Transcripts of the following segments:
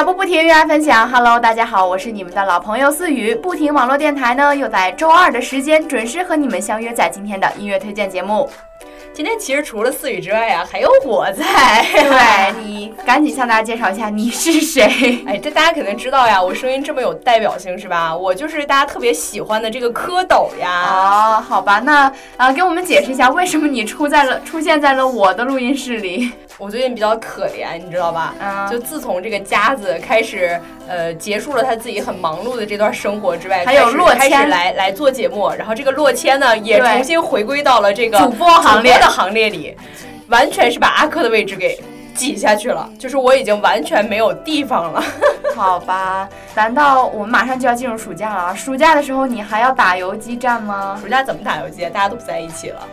脚步不停，热爱分享。Hello，大家好，我是你们的老朋友思雨。不停网络电台呢，又在周二的时间准时和你们相约在今天的音乐推荐节目。今天其实除了思雨之外啊，还有我在。对你赶紧向大家介绍一下你是谁？哎，这大家肯定知道呀，我声音这么有代表性是吧？我就是大家特别喜欢的这个蝌蚪呀。哦，好吧，那啊，给我们解释一下，为什么你出在了出现在了我的录音室里？我最近比较可怜，你知道吧？嗯，就自从这个夹子开始，呃，结束了他自己很忙碌的这段生活之外，还有洛谦来来做节目，然后这个洛谦呢也重新回归到了这个主播行列的行列里，完全是把阿珂的位置给挤下去了，就是我已经完全没有地方了。好吧，难道我们马上就要进入暑假了？暑假的时候你还要打游击战吗？暑假怎么打游击？大家都不在一起了。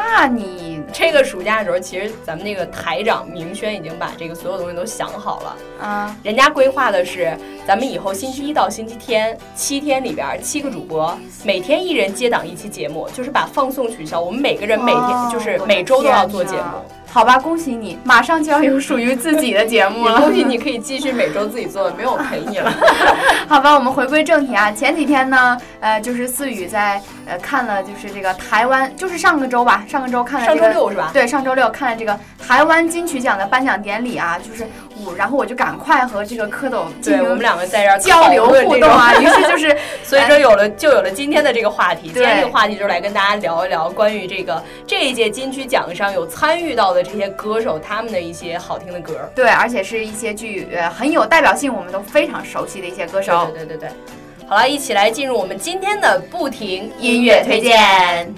那你这个暑假的时候，其实咱们那个台长明轩已经把这个所有东西都想好了啊。人家规划的是，咱们以后星期一到星期天七天里边七个主播，每天一人接档一期节目，就是把放送取消，我们每个人每天就是每周都要做节目。好吧，恭喜你，马上就要有属于自己的节目了。恭喜你可以继续每周自己做，没有陪你了。好吧，我们回归正题啊。前几天呢，呃，就是思雨在呃看了，就是这个台湾，就是上个周吧，上个周看了这个。上周六是吧？对，上周六看了这个台湾金曲奖的颁奖典礼啊，就是我，然后我就赶快和这个蝌蚪对我们两个在这儿交流互动啊。于是就是，所以说有了就有了今天的这个话题。今天这个话题就是来跟大家聊一聊关于这个这一届金曲奖上有参与到的。这些歌手他们的一些好听的歌，对，而且是一些具呃很有代表性，我们都非常熟悉的一些歌手。对对对对，好了，一起来进入我们今天的不停音乐推荐。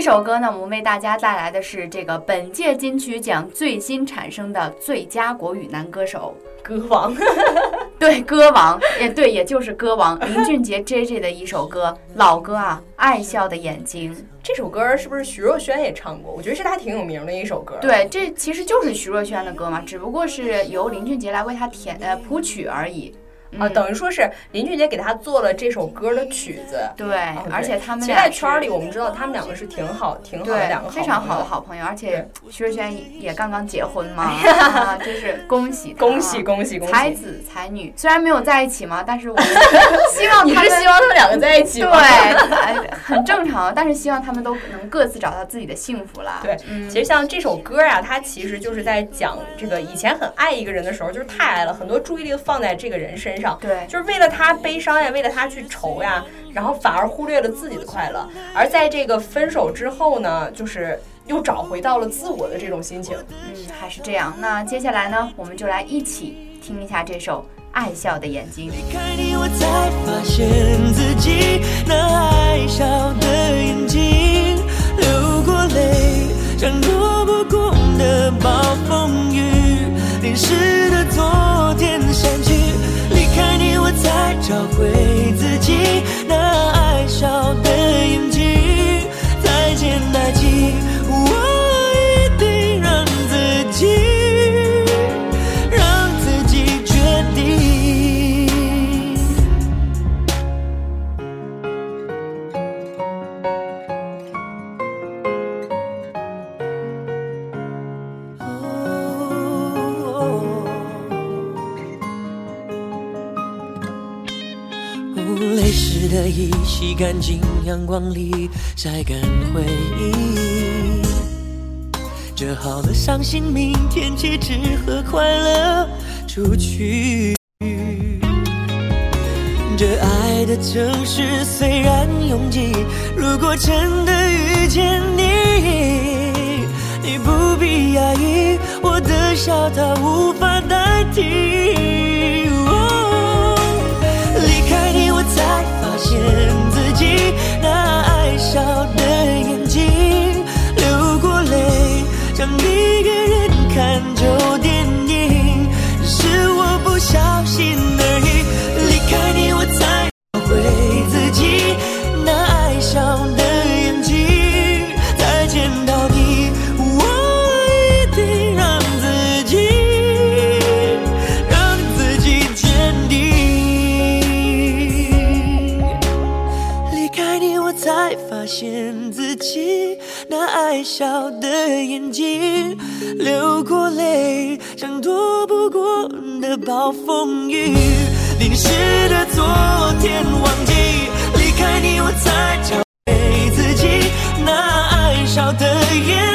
一首歌呢，我们为大家带来的是这个本届金曲奖最新产生的最佳国语男歌手歌王，对歌王，也对，也就是歌王 林俊杰 J J 的一首歌，老歌啊，爱笑的眼睛。这首歌是不是徐若瑄也唱过？我觉得是他挺有名的一首歌。对，这其实就是徐若瑄的歌嘛，只不过是由林俊杰来为他填呃谱曲而已。啊，等于说是林俊杰给他做了这首歌的曲子，对，而且他们其实在圈里，我们知道他们两个是挺好、挺好的两个非常好的好朋友，而且徐若瑄也刚刚结婚嘛，就是恭喜恭喜恭喜恭喜！才子才女，虽然没有在一起嘛，但是我们 希望你是希望他们两个在一起对，很正常，但是希望他们都能各自找到自己的幸福啦。对，其实像这首歌啊，它其实就是在讲这个以前很爱一个人的时候，就是太爱了，很多注意力放在这个人身上。对，就是为了他悲伤呀，为了他去愁呀，然后反而忽略了自己的快乐。而在这个分手之后呢，就是又找回到了自我的这种心情。嗯，还是这样。那接下来呢，我们就来一起听一下这首《爱笑的眼睛》。离开你，我才发现自己那爱笑的眼睛，流过泪，像躲不过的暴风雨，淋湿的昨天。离开你，我才找回自己那爱笑的眼睛。洗干净，阳光里晒干回忆。折好了伤心，明天起只和快乐出去。这爱的城市虽然拥挤，如果真的遇见你，你不必压抑，我的笑它无法代替。爱笑的眼睛，流过泪，像躲不过的暴风雨。淋湿的昨天，忘记离开你，我才找回自己那爱笑的眼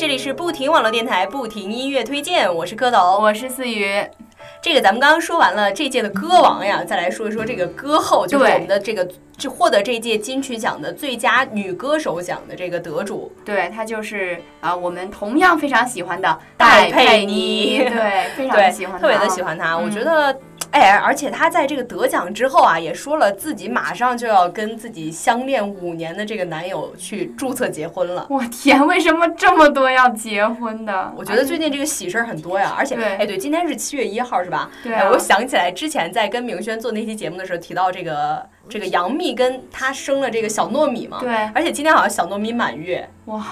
这里是不停网络电台，不停音乐推荐，我是蝌蚪，我是思雨。这个咱们刚刚说完了这届的歌王呀，再来说一说这个歌后，就是我们的这个就获得这届金曲奖的最佳女歌手奖的这个得主。对，她就是啊，我们同样非常喜欢的戴佩妮。对，非常喜欢，特别的喜欢她。我觉得。哎，而且他在这个得奖之后啊，也说了自己马上就要跟自己相恋五年的这个男友去注册结婚了。我天，为什么这么多要结婚的？我觉得最近这个喜事儿很多呀，而且哎，对，今天是七月一号是吧？对。我想起来之前在跟明轩做那期节目的时候提到这个这个杨幂跟她生了这个小糯米嘛。对。而且今天好像小糯米满月。哇。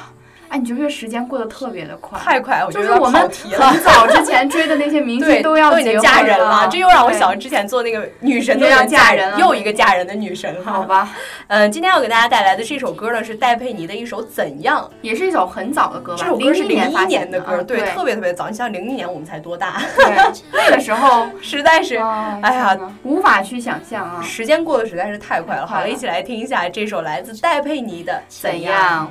哎，你觉得时间过得特别的快，太快！我就是我们很早之前追的那些明星都要都已经嫁人了，这又让我想到之前做那个女神都要嫁人了，又一个嫁人的女神。好吧，嗯，今天要给大家带来的这首歌呢是戴佩妮的一首《怎样》，也是一首很早的歌吧？这首歌是零一年的歌，对，特别特别早。你像零一年我们才多大？那个时候 实在是，哎呀，无法去想象啊！时间过得实在是太快了。好了，一起来听一下这首来自戴佩妮的《怎样》。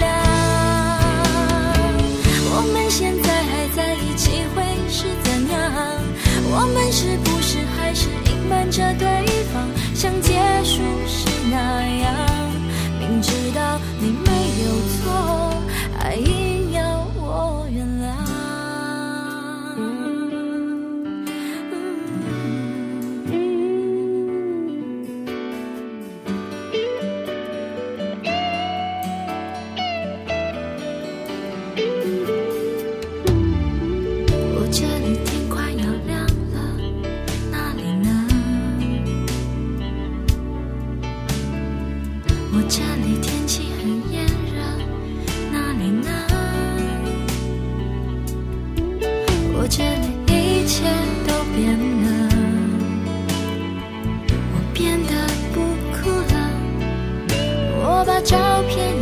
还是隐瞒着对方，像结束时那样？明知道你没有错，还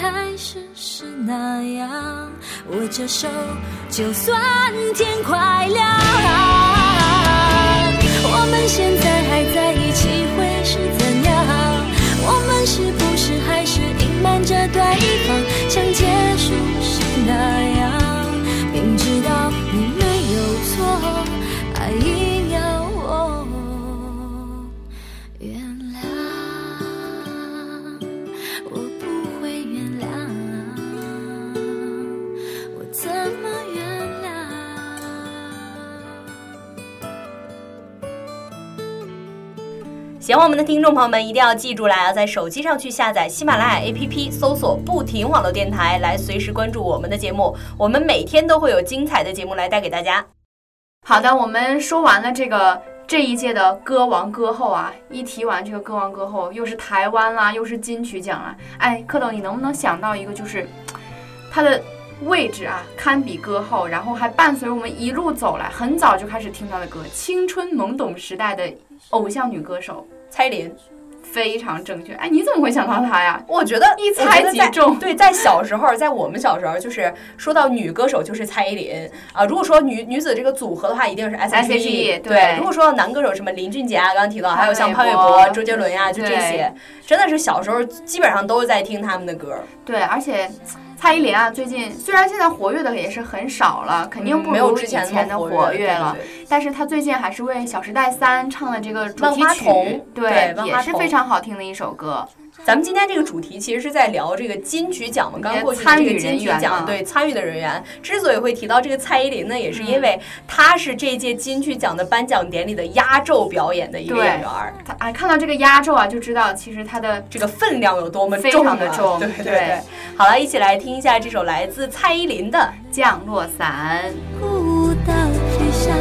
开始是那样，握着手，就算天快亮。我们现在还在一。听众朋友们，一定要记住来啊，在手机上去下载喜马拉雅 APP，搜索“不停网络电台”，来随时关注我们的节目。我们每天都会有精彩的节目来带给大家。好的，我们说完了这个这一届的歌王歌后啊，一提完这个歌王歌后，又是台湾啦，又是金曲奖啦。哎，蝌蚪，你能不能想到一个，就是 他的位置啊，堪比歌后，然后还伴随我们一路走来，很早就开始听他的歌，青春懵懂时代的偶像女歌手。蔡依林，非常正确。哎，你怎么会想到她呀？我觉得一猜即中。对，在小时候，在我们小时候，就是说到女歌手就是蔡依林啊。如果说女女子这个组合的话，一定是 S.H.E。对，如果说到男歌手，什么林俊杰啊，刚刚提到，还有像潘玮柏、周杰伦呀，就这些，真的是小时候基本上都是在听他们的歌。对，而且。蔡依林啊，最近虽然现在活跃的也是很少了，肯定不如以前的活跃了，但是她最近还是为《小时代三》唱了这个主题曲，对，也是非常好听的一首歌。咱们今天这个主题其实是在聊这个金曲奖嘛，刚过去的这个金曲奖，对参与的人员。之所以会提到这个蔡依林呢，也是因为她是这届金曲奖的颁奖典礼的压轴表演的一个演员。她哎，看到这个压轴啊，就知道其实她的这个分量有多么非常的重。对对对。好了，一起来听一下这首来自蔡依林的《降落伞》。孤岛之上，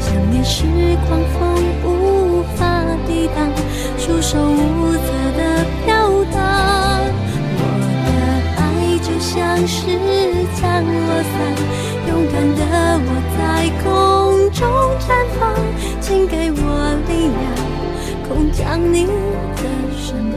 想念是狂风无法抵挡束手无策是降落伞，勇敢的我在空中绽放，请给我力量，空降你的身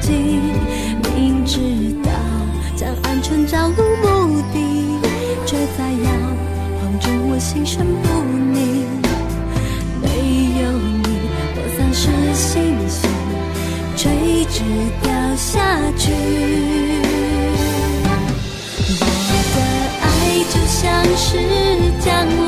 睛，明知道将安全找路目的，却在摇晃中我心神不宁。没有你，我丧失信心，垂直掉下去。我的爱就像是降落。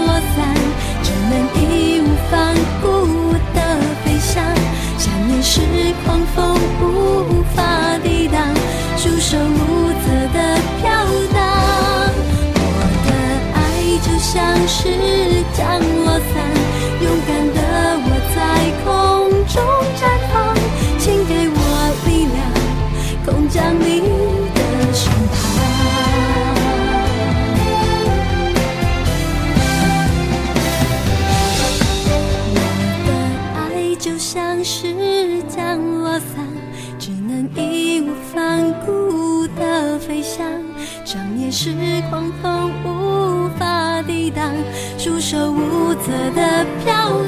是狂风无法抵挡束手无策的飘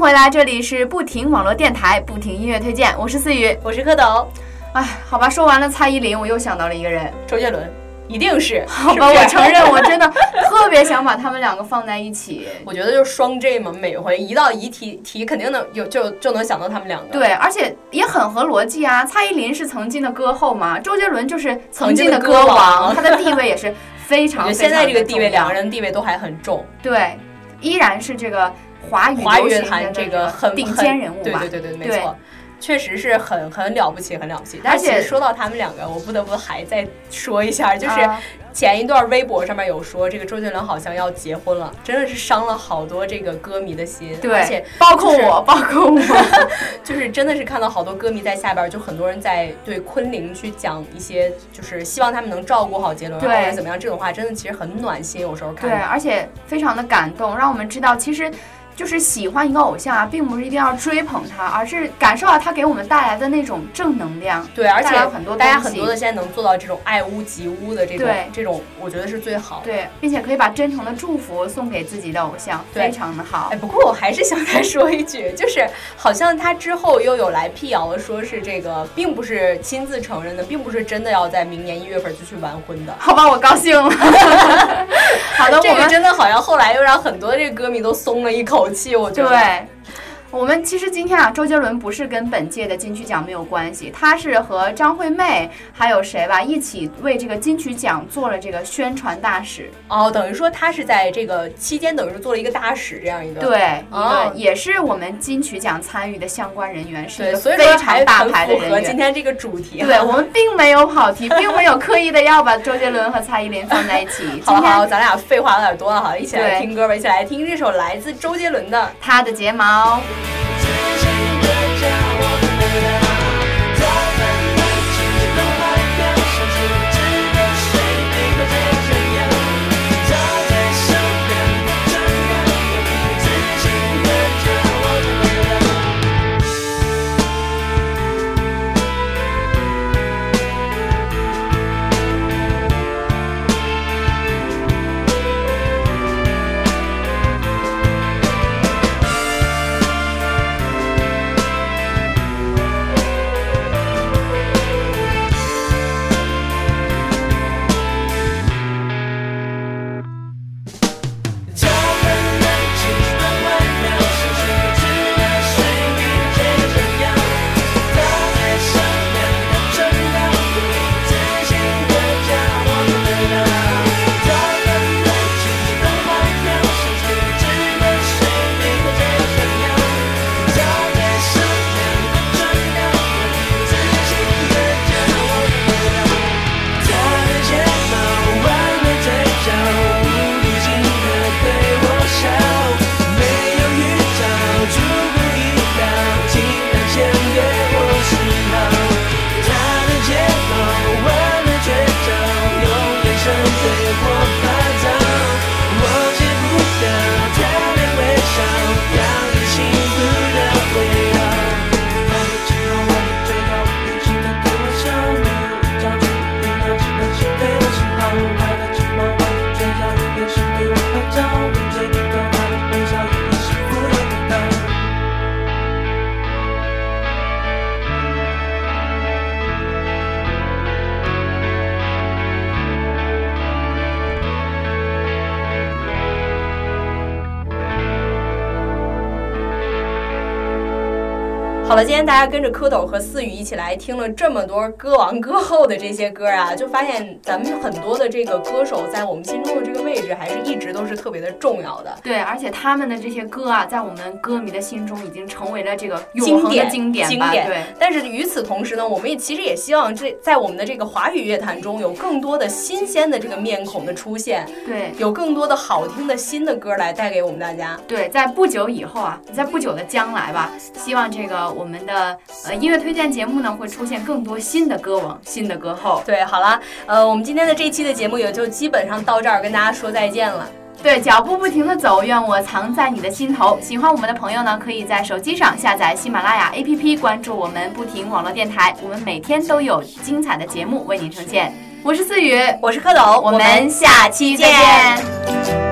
迎回来，这里是不停网络电台，不停音乐推荐，我是思雨，我是蝌蚪。哎，好吧，说完了蔡依林，我又想到了一个人，周杰伦。一定是，好吧，我承认，我真的特别想把他们两个放在一起。我觉得就是双 J 嘛，每回一到一题题，肯定能有就就能想到他们两个。对，而且也很合逻辑啊。蔡依林是曾经的歌后嘛，周杰伦就是曾经的歌王，他的地位也是非常。现在这个地位，两个人地位都还很重。对，依然是这个华语华语乐坛这个很顶尖人物对对对对，没错。确实是很很了不起，很了不起。而且说到他们两个，我不得不还再说一下，就是前一段微博上面有说，这个周杰伦好像要结婚了，真的是伤了好多这个歌迷的心。对，而且包括我，包括我，就是真的是看到好多歌迷在下边，就很多人在对昆凌去讲一些，就是希望他们能照顾好杰伦或者怎么样这种话，真的其实很暖心。有时候看，对，而且非常的感动，让我们知道其实。就是喜欢一个偶像啊，并不是一定要追捧他，而是感受到他给我们带来的那种正能量。对，而且很多大家很多的现在能做到这种爱屋及乌的这种，这种我觉得是最好。对，并且可以把真诚的祝福送给自己的偶像，非常的好。哎，不过我还是想再说一句，就是好像他之后又有来辟谣了，说是这个并不是亲自承认的，并不是真的要在明年一月份就去完婚的。好吧，我高兴了。好的，这个真的好像后来又让很多这个歌迷都松了一口。气，我觉得。对。我们其实今天啊，周杰伦不是跟本届的金曲奖没有关系，他是和张惠妹还有谁吧一起为这个金曲奖做了这个宣传大使。哦，等于说他是在这个期间，等于是做了一个大使这样一个。对，一个也是我们金曲奖参与的相关人员，是一个非常大牌的人员。今天这个主题。对我们并没有跑题，并没有刻意的要把周杰伦和蔡依林放在一起。好好，咱俩废话有点多了哈，一起来听歌吧，一起来听这首来自周杰伦的《他的睫毛》。之前好了，今天大家跟着蝌蚪和思雨一起来听了这么多歌王歌后的这些歌啊，就发现咱们很多的这个歌手在我们心中的这个位置，还是一直都是特别的重要的。对，而且他们的这些歌啊，在我们歌迷的心中已经成为了这个经典经典经典。对。但是与此同时呢，我们也其实也希望这在我们的这个华语乐坛中有更多的新鲜的这个面孔的出现。对。有更多的好听的新的歌来带给我们大家。对，在不久以后啊，在不久的将来吧，希望这个我们的。呃，音乐推荐节目呢会出现更多新的歌王、新的歌后。对，好了，呃，我们今天的这期的节目也就基本上到这儿，跟大家说再见了。对，脚步不停的走，愿我藏在你的心头。喜欢我们的朋友呢，可以在手机上下载喜马拉雅 APP，关注我们不停网络电台，我们每天都有精彩的节目为您呈现。我是思雨，我是蝌蚪，我们下期再见。